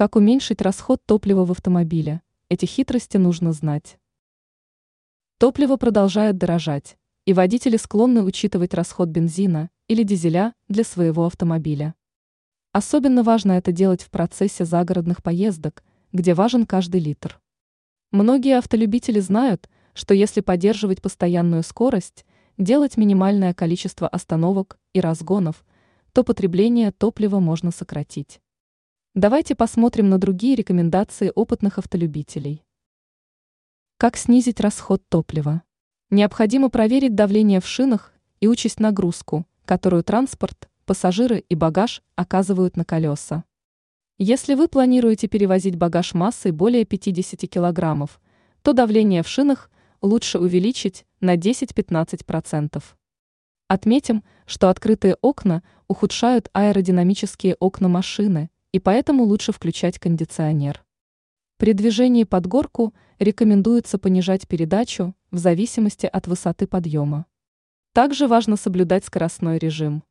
Как уменьшить расход топлива в автомобиле? Эти хитрости нужно знать. Топливо продолжает дорожать, и водители склонны учитывать расход бензина или дизеля для своего автомобиля. Особенно важно это делать в процессе загородных поездок, где важен каждый литр. Многие автолюбители знают, что если поддерживать постоянную скорость, делать минимальное количество остановок и разгонов, то потребление топлива можно сократить. Давайте посмотрим на другие рекомендации опытных автолюбителей. Как снизить расход топлива? Необходимо проверить давление в шинах и учесть нагрузку, которую транспорт пассажиры и багаж оказывают на колеса. Если вы планируете перевозить багаж массой более 50 килограммов, то давление в шинах лучше увеличить на 10-15%. Отметим, что открытые окна ухудшают аэродинамические окна машины, и поэтому лучше включать кондиционер. При движении под горку рекомендуется понижать передачу в зависимости от высоты подъема. Также важно соблюдать скоростной режим.